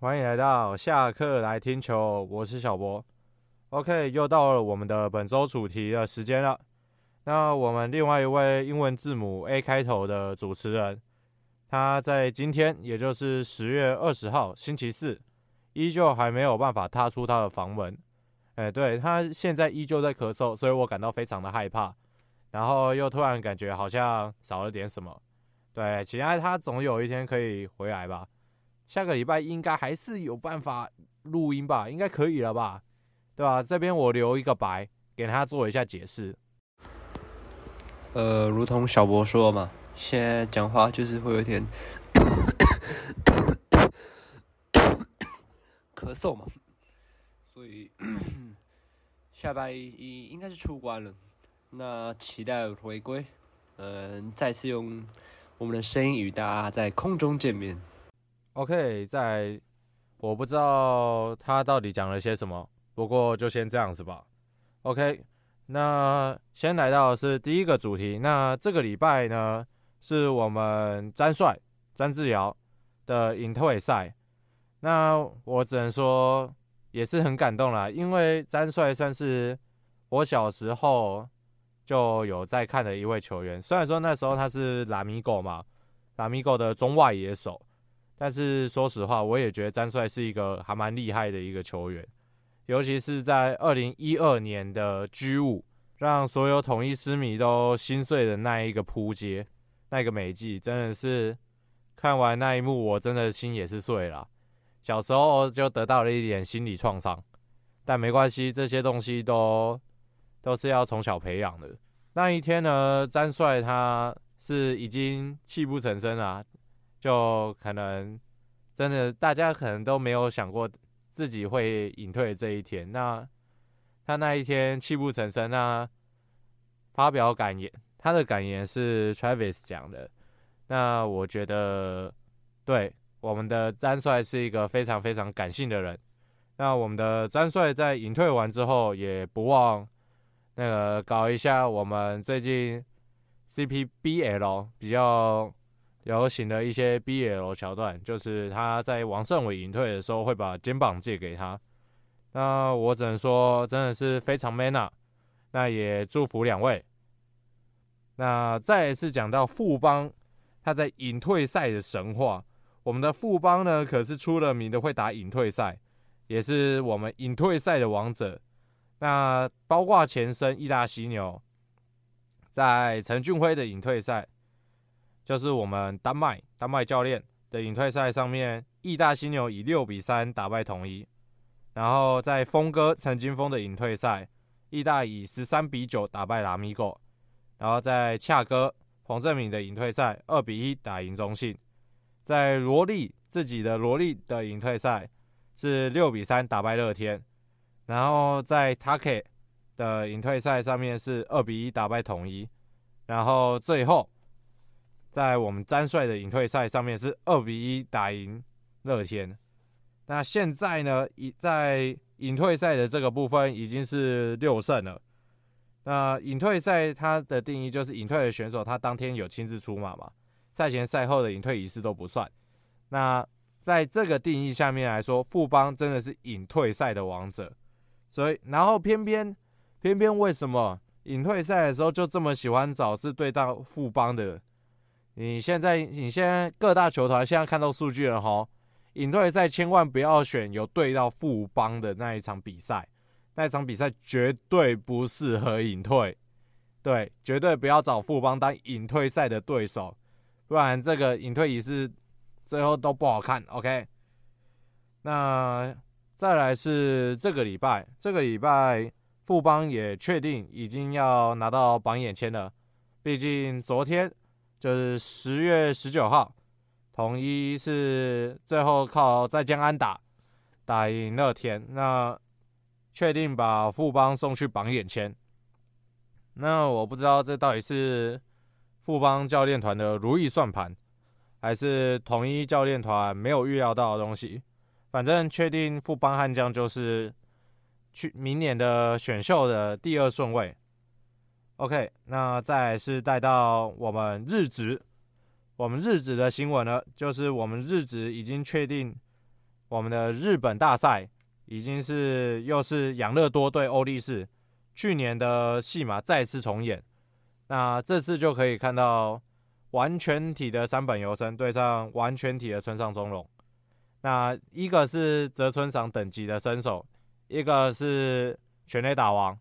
欢迎来到下课来听球，我是小博。OK，又到了我们的本周主题的时间了。那我们另外一位英文字母 A 开头的主持人，他在今天，也就是十月二十号星期四，依旧还没有办法踏出他的房门。哎，对，他现在依旧在咳嗽，所以我感到非常的害怕。然后又突然感觉好像少了点什么。对，期待他总有一天可以回来吧。下个礼拜应该还是有办法录音吧，应该可以了吧？对吧？这边我留一个白，给他做一下解释。呃，如同小博说嘛，现在讲话就是会有点咳嗽嘛，所以 下拜一应该是出关了。那期待回归，嗯，再次用我们的声音与大家在空中见面。OK，在我不知道他到底讲了些什么，不过就先这样子吧。OK，那先来到是第一个主题。那这个礼拜呢，是我们詹帅詹志尧的引退赛。那我只能说也是很感动啦，因为詹帅算是我小时候就有在看的一位球员。虽然说那时候他是拉米狗嘛，拉米狗的中外野手。但是说实话，我也觉得詹帅是一个还蛮厉害的一个球员，尤其是在二零一二年的 G 五让所有统一狮迷都心碎的那一个扑街，那个美技，真的是看完那一幕，我真的心也是碎了。小时候就得到了一点心理创伤，但没关系，这些东西都都是要从小培养的。那一天呢，詹帅他是已经泣不成声了。就可能真的，大家可能都没有想过自己会隐退这一天。那他那一天泣不成声，那发表感言，他的感言是 Travis 讲的。那我觉得，对我们的詹帅是一个非常非常感性的人。那我们的詹帅在隐退完之后，也不忘那个搞一下我们最近 CPBL 比较。流行的一些 BL 桥段，就是他在王胜伟隐退的时候会把肩膀借给他。那我只能说，真的是非常 man 啊！那也祝福两位。那再一次讲到富邦，他在隐退赛的神话。我们的富邦呢，可是出了名的会打隐退赛，也是我们隐退赛的王者。那包括前身义大犀牛，在陈俊辉的隐退赛。就是我们丹麦丹麦教练的隐退赛上面，义大犀牛以六比三打败统一，然后在峰哥陈金峰的隐退赛，义大以十三比九打败拉米狗，然后在恰哥彭政闵的隐退赛二比一打赢中信，在罗力自己的罗力的隐退赛是六比三打败乐天，然后在 Take 的隐退赛上面是二比一打败统一，然后最后。在我们詹帅的隐退赛上面是二比一打赢乐天，那现在呢，已在隐退赛的这个部分已经是六胜了。那隐退赛它的定义就是隐退的选手他当天有亲自出马嘛，赛前赛后的隐退仪式都不算。那在这个定义下面来说，富邦真的是隐退赛的王者。所以，然后偏偏偏偏为什么隐退赛的时候就这么喜欢找是对到富邦的？你现在，你现在各大球团现在看到数据了齁，隐退赛千万不要选有对到富邦的那一场比赛，那一场比赛绝对不适合隐退，对，绝对不要找富邦当隐退赛的对手，不然这个隐退仪式最后都不好看。OK，那再来是这个礼拜，这个礼拜富邦也确定已经要拿到榜眼签了，毕竟昨天。就是十月十九号，统一是最后靠在江安打打赢乐天，那确定把富邦送去榜眼签。那我不知道这到底是富邦教练团的如意算盘，还是统一教练团没有预料到的东西。反正确定富邦悍将就是去明年的选秀的第二顺位。OK，那再来是带到我们日职，我们日职的新闻呢，就是我们日职已经确定我们的日本大赛已经是又是养乐多对欧力士去年的戏码再次重演。那这次就可以看到完全体的三本由伸对上完全体的村上宗隆。那一个是泽村赏等级的身手，一个是全垒打王，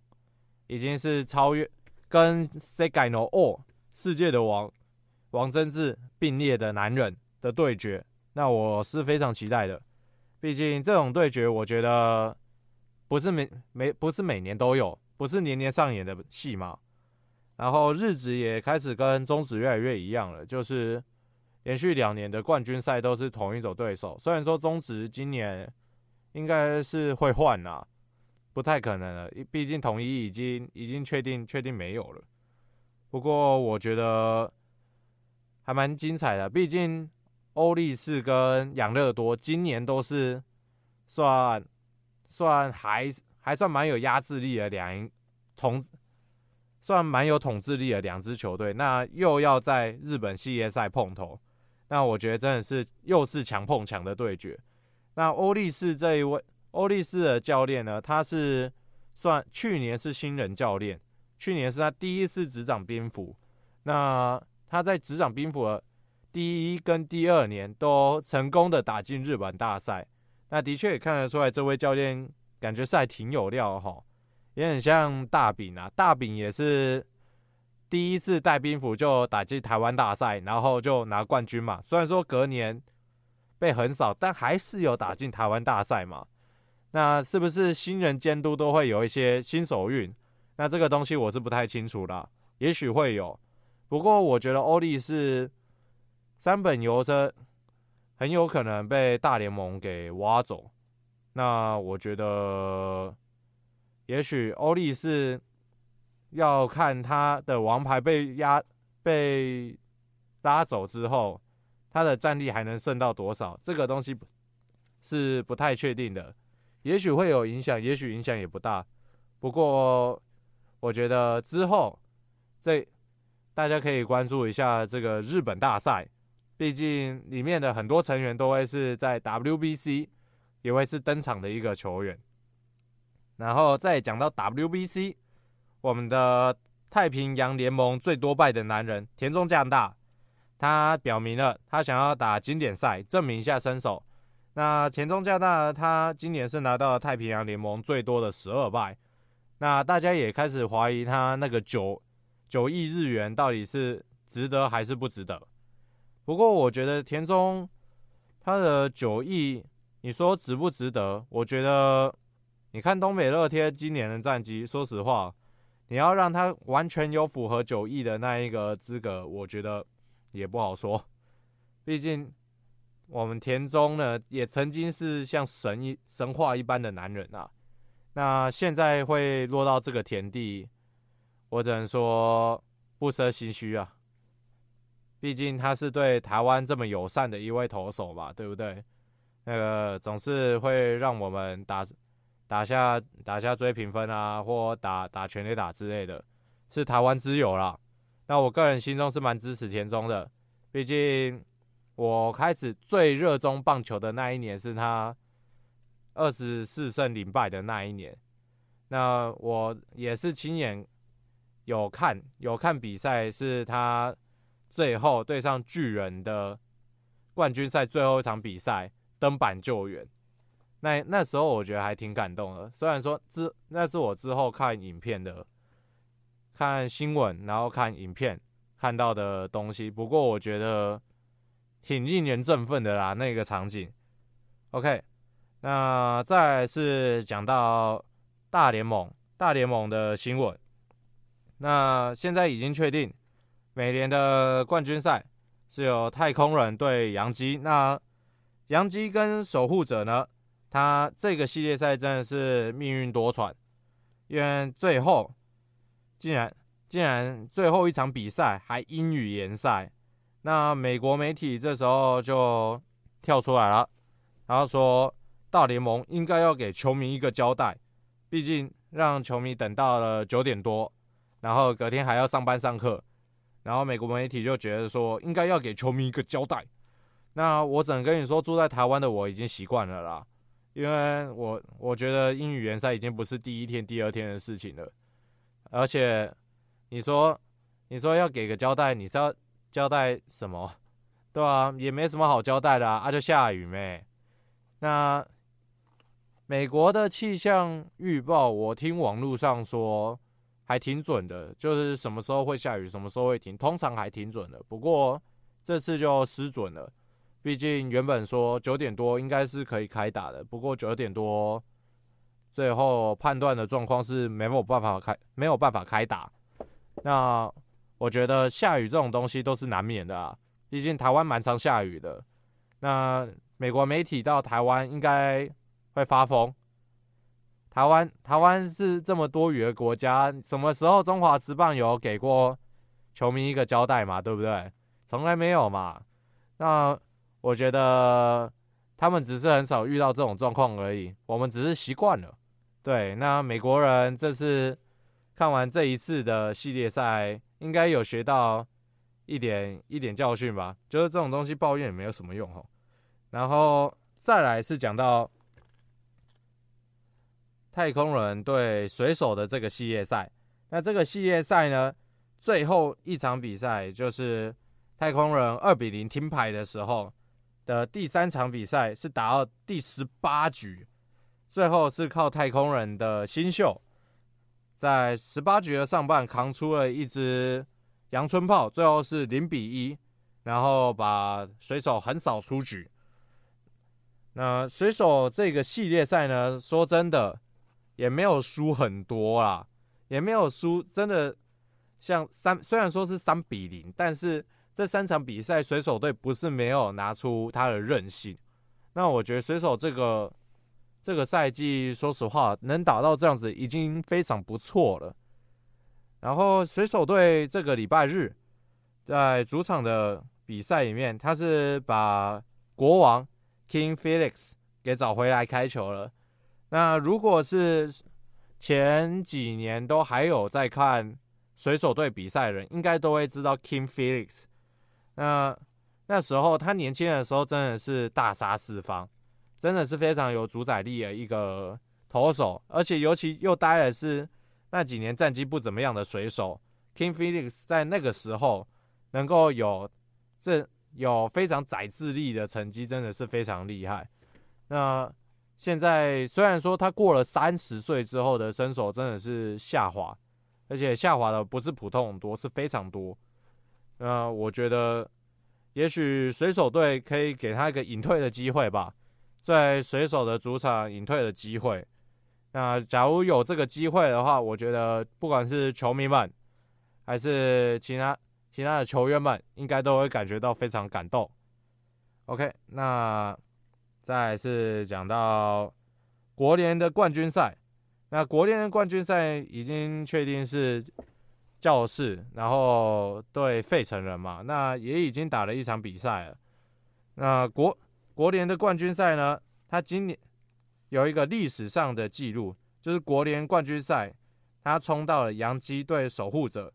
已经是超越跟 Sekai no O 世界的王王贞治并列的男人的对决。那我是非常期待的，毕竟这种对决，我觉得不是每每不是每年都有，不是年年上演的戏嘛。然后日职也开始跟中职越来越一样了，就是连续两年的冠军赛都是同一组对手。虽然说中职今年应该是会换啦，不太可能了，毕竟统一已经已经确定确定没有了。不过我觉得还蛮精彩的，毕竟欧力士跟养乐多今年都是算算还还算蛮有压制力的两同。算蛮有统治力的两支球队，那又要在日本系列赛碰头，那我觉得真的是又是强碰强的对决。那欧力士这一位欧力士的教练呢，他是算去年是新人教练，去年是他第一次执掌兵符。那他在执掌兵符的第一跟第二年都成功的打进日本大赛，那的确也看得出来这位教练感觉是还挺有料哈。也很像大饼啊，大饼也是第一次带兵符就打进台湾大赛，然后就拿冠军嘛。虽然说隔年被横扫，但还是有打进台湾大赛嘛。那是不是新人监督都会有一些新手运？那这个东西我是不太清楚啦，也许会有。不过我觉得欧力士三本游车很有可能被大联盟给挖走。那我觉得。也许欧力士要看他的王牌被压被拉走之后，他的战力还能剩到多少？这个东西是不太确定的。也许会有影响，也许影响也不大。不过我觉得之后这大家可以关注一下这个日本大赛，毕竟里面的很多成员都会是在 WBC 也会是登场的一个球员。然后再讲到 WBC，我们的太平洋联盟最多败的男人田中将大，他表明了他想要打经典赛，证明一下身手。那田中将大他今年是拿到了太平洋联盟最多的十二败，那大家也开始怀疑他那个九九亿日元到底是值得还是不值得。不过我觉得田中他的九亿，你说值不值得？我觉得。你看东北乐天今年的战绩，说实话，你要让他完全有符合九亿的那一个资格，我觉得也不好说。毕竟我们田中呢，也曾经是像神一神话一般的男人啊。那现在会落到这个田地，我只能说不胜唏嘘啊。毕竟他是对台湾这么友善的一位投手嘛，对不对？那个总是会让我们打。打下打下追平分啊，或打打全垒打之类的，是台湾之友啦。那我个人心中是蛮支持田中的，毕竟我开始最热衷棒球的那一年是他二十四胜零败的那一年。那我也是亲眼有看有看比赛，是他最后对上巨人的冠军赛最后一场比赛登板救援。那那时候我觉得还挺感动的，虽然说之那是我之后看影片的，看新闻然后看影片看到的东西，不过我觉得挺令人振奋的啦，那个场景。OK，那再是讲到大联盟，大联盟的新闻。那现在已经确定，美联的冠军赛是由太空人对洋基，那洋基跟守护者呢？他这个系列赛真的是命运多舛，因为最后竟然竟然最后一场比赛还因雨延赛，那美国媒体这时候就跳出来了，然后说大联盟应该要给球迷一个交代，毕竟让球迷等到了九点多，然后隔天还要上班上课，然后美国媒体就觉得说应该要给球迷一个交代，那我只能跟你说，住在台湾的我已经习惯了啦，因为我我觉得英语联赛已经不是第一天、第二天的事情了。而且你说你说要给个交代，你是要交代什么？对啊，也没什么好交代的啊，就下雨没。那美国的气象预报，我听网络上说还挺准的，就是什么时候会下雨，什么时候会停，通常还挺准的。不过这次就失准了。毕竟原本说九点多应该是可以开打的，不过九点多最后判断的状况是没有办法开，没有办法开打。那我觉得下雨这种东西都是难免的啊，毕竟台湾蛮常下雨的。那美国媒体到台湾应该会发疯。台湾台湾是这么多雨的国家，什么时候中华职棒有给过球迷一个交代嘛？对不对？从来没有嘛。那我觉得他们只是很少遇到这种状况而已，我们只是习惯了。对，那美国人这次看完这一次的系列赛，应该有学到一点一点教训吧？就是这种东西抱怨也没有什么用哦。然后再来是讲到太空人对水手的这个系列赛，那这个系列赛呢，最后一场比赛就是太空人二比零听牌的时候。的第三场比赛是打到第十八局，最后是靠太空人的新秀，在十八局的上半扛出了一支阳春炮，最后是零比一，然后把水手横扫出局。那水手这个系列赛呢，说真的也没有输很多啦，也没有输，真的像三，虽然说是三比零，但是。这三场比赛，水手队不是没有拿出他的韧性。那我觉得水手这个这个赛季，说实话能打到这样子已经非常不错了。然后水手队这个礼拜日在主场的比赛里面，他是把国王 King Felix 给找回来开球了。那如果是前几年都还有在看水手队比赛的人，应该都会知道 King Felix。那那时候他年轻的时候真的是大杀四方，真的是非常有主宰力的一个投手，而且尤其又待的是那几年战绩不怎么样的水手，King Felix 在那个时候能够有这有非常宰制力的成绩，真的是非常厉害。那现在虽然说他过了三十岁之后的身手真的是下滑，而且下滑的不是普通很多，是非常多。那我觉得，也许水手队可以给他一个隐退的机会吧，在水手的主场隐退的机会。那假如有这个机会的话，我觉得不管是球迷们，还是其他其他的球员们，应该都会感觉到非常感动。OK，那再次讲到国联的冠军赛，那国联的冠军赛已经确定是。教士，然后对费城人嘛，那也已经打了一场比赛了。那国国联的冠军赛呢，他今年有一个历史上的记录，就是国联冠军赛，他冲到了洋基队守护者，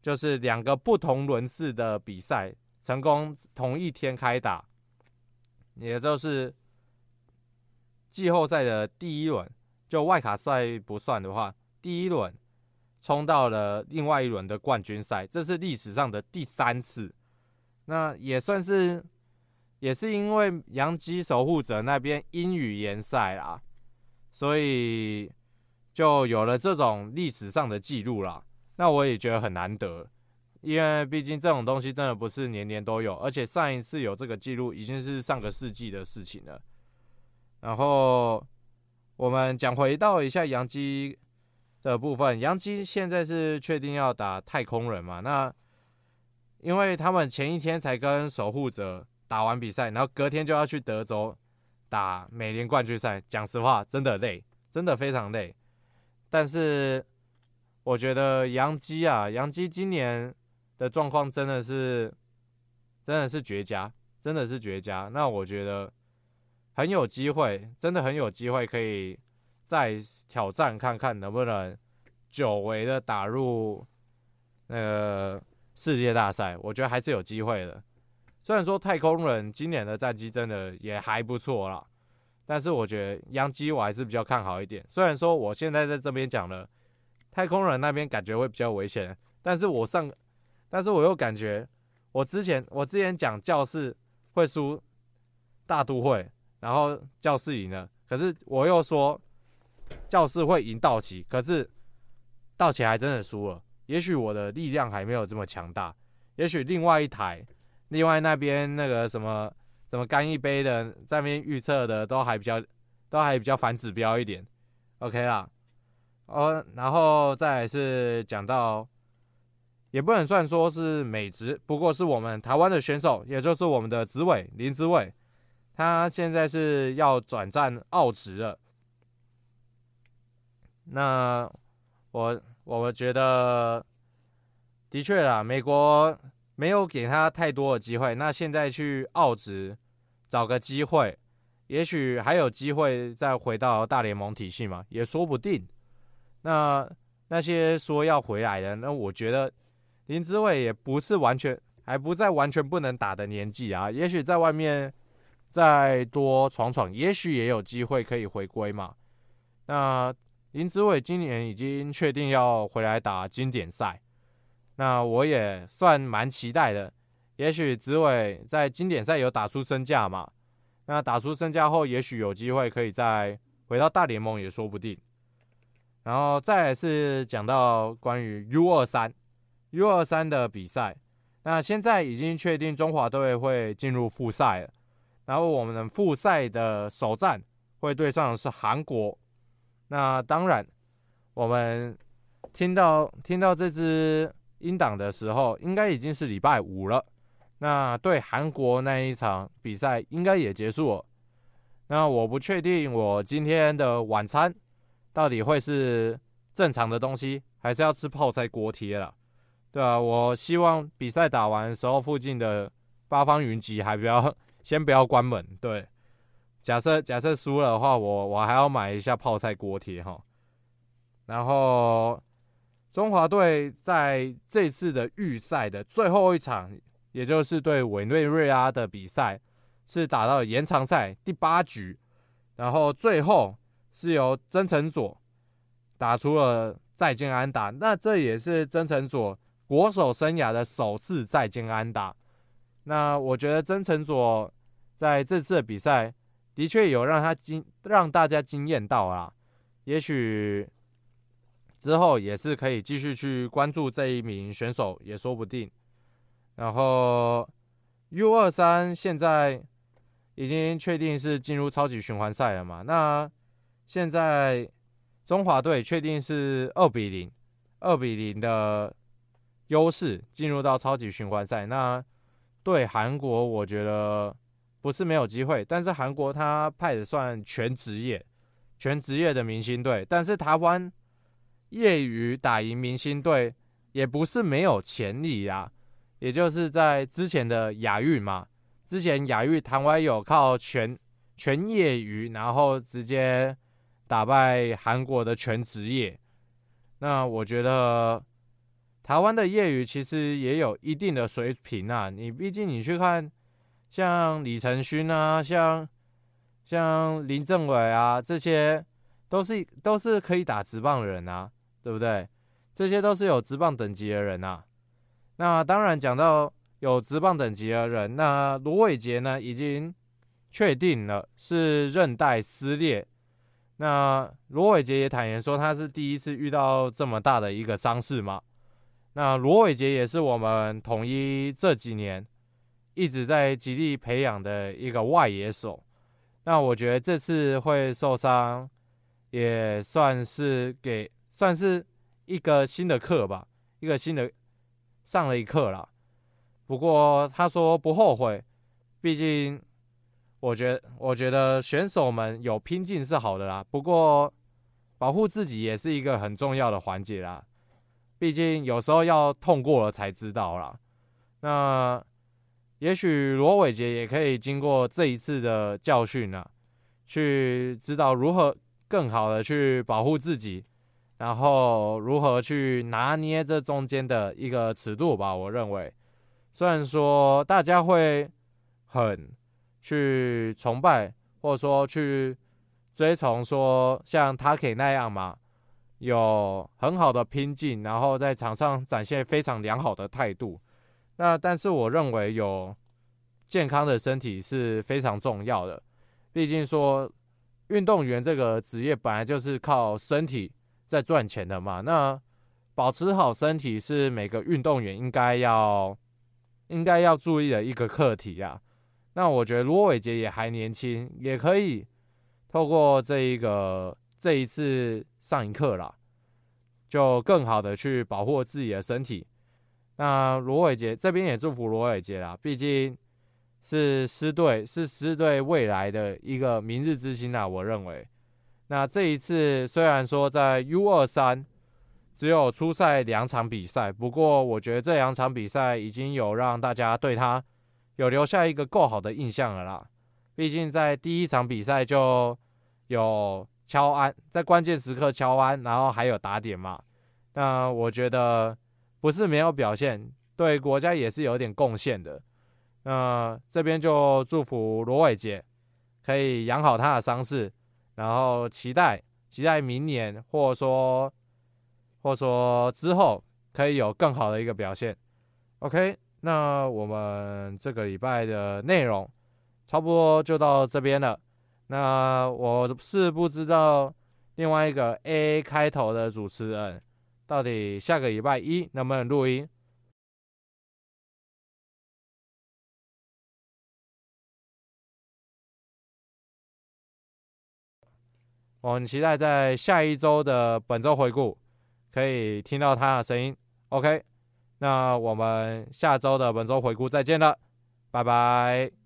就是两个不同轮次的比赛，成功同一天开打，也就是季后赛的第一轮，就外卡赛不算的话，第一轮。冲到了另外一轮的冠军赛，这是历史上的第三次。那也算是，也是因为洋基守护者那边阴雨延赛啦，所以就有了这种历史上的记录啦。那我也觉得很难得，因为毕竟这种东西真的不是年年都有，而且上一次有这个记录已经是上个世纪的事情了。然后我们讲回到一下洋基。的部分，洋基现在是确定要打太空人嘛？那因为他们前一天才跟守护者打完比赛，然后隔天就要去德州打美联冠军赛。讲实话，真的累，真的非常累。但是我觉得杨基啊，杨基今年的状况真的是真的是绝佳，真的是绝佳。那我觉得很有机会，真的很有机会可以。再挑战看看能不能久违的打入那个世界大赛，我觉得还是有机会的。虽然说太空人今年的战绩真的也还不错啦，但是我觉得央基我还是比较看好一点。虽然说我现在在这边讲了，太空人那边感觉会比较危险，但是我上，但是我又感觉我之前我之前讲教室会输大都会，然后教室赢了，可是我又说教室会赢道奇，可是道奇还真的输了。也许我的力量还没有这么强大，也许另外一台。另外那边那个什么什么干一杯的，在那边预测的都还比较都还比较反指标一点，OK 啦，哦，然后再是讲到，也不能算说是美职，不过是我们台湾的选手，也就是我们的子伟林子伟，他现在是要转战澳职了。那我我觉得的确啦，美国。没有给他太多的机会，那现在去澳职找个机会，也许还有机会再回到大联盟体系嘛，也说不定。那那些说要回来的，那我觉得林志伟也不是完全还不在完全不能打的年纪啊，也许在外面再多闯闯，也许也有机会可以回归嘛。那林志伟今年已经确定要回来打经典赛。那我也算蛮期待的，也许紫伟在经典赛有打出身价嘛，那打出身价后，也许有机会可以再回到大联盟也说不定。然后再来是讲到关于 U 二三 U 二三的比赛，那现在已经确定中华队会进入复赛了，然后我们的复赛的首战会对上的是韩国。那当然，我们听到听到这支。英党的时候，应该已经是礼拜五了。那对韩国那一场比赛，应该也结束了。那我不确定我今天的晚餐到底会是正常的东西，还是要吃泡菜锅贴了。对啊，我希望比赛打完的时候，附近的八方云集还不要先不要关门。对，假设假设输了的话，我我还要买一下泡菜锅贴哈。然后。中华队在这次的预赛的最后一场，也就是对委内瑞拉的比赛，是打到了延长赛第八局，然后最后是由曾承佐打出了再见安打，那这也是曾承佐国手生涯的首次再见安打。那我觉得曾承佐在这次的比赛的确有让他惊，让大家惊艳到啦，也许。之后也是可以继续去关注这一名选手，也说不定。然后 U 二三现在已经确定是进入超级循环赛了嘛？那现在中华队确定是二比零，二比零的优势进入到超级循环赛。那对韩国，我觉得不是没有机会，但是韩国他派的算全职业、全职业的明星队，但是台湾。业余打赢明星队也不是没有潜力呀，也就是在之前的亚运嘛，之前亚运台湾有靠全全业余，然后直接打败韩国的全职业。那我觉得台湾的业余其实也有一定的水平啊，你毕竟你去看像李承勋啊，像像林政伟啊，这些都是都是可以打直棒的人啊。对不对？这些都是有职棒等级的人啊。那当然讲到有职棒等级的人，那罗伟杰呢已经确定了是韧带撕裂。那罗伟杰也坦言说他是第一次遇到这么大的一个伤势嘛。那罗伟杰也是我们统一这几年一直在极力培养的一个外野手。那我觉得这次会受伤也算是给。算是一个新的课吧，一个新的上了一课啦。不过他说不后悔，毕竟我觉我觉得选手们有拼劲是好的啦。不过保护自己也是一个很重要的环节啦。毕竟有时候要痛过了才知道啦。那也许罗伟杰也可以经过这一次的教训啊，去知道如何更好的去保护自己。然后如何去拿捏这中间的一个尺度吧？我认为，虽然说大家会很去崇拜，或者说去追崇说像他可以那样嘛，有很好的拼劲，然后在场上展现非常良好的态度。那但是我认为有健康的身体是非常重要的，毕竟说运动员这个职业本来就是靠身体在赚钱的嘛。那保持好身体是每个运动员应该要应该要注意的一个课题呀。那我觉得罗伟杰也还年轻，也可以透过这一个这一次上一课啦，就更好的去保护自己的身体。那罗伟杰这边也祝福罗伟杰啦，毕竟是师队，是师队未来的一个明日之星啊。我认为，那这一次虽然说在 U 二三。只有出赛两场比赛，不过我觉得这两场比赛已经有让大家对他有留下一个够好的印象了啦。毕竟在第一场比赛就有敲安，在关键时刻敲安，然后还有打点嘛。那我觉得不是没有表现，对国家也是有点贡献的。那这边就祝福罗伟杰可以养好他的伤势，然后期待期待明年或者说。或者说之后可以有更好的一个表现，OK，那我们这个礼拜的内容差不多就到这边了。那我是不知道另外一个 A 开头的主持人到底下个礼拜一能不能录音。我很期待在下一周的本周回顾。可以听到他的声音，OK，那我们下周的本周回顾再见了，拜拜。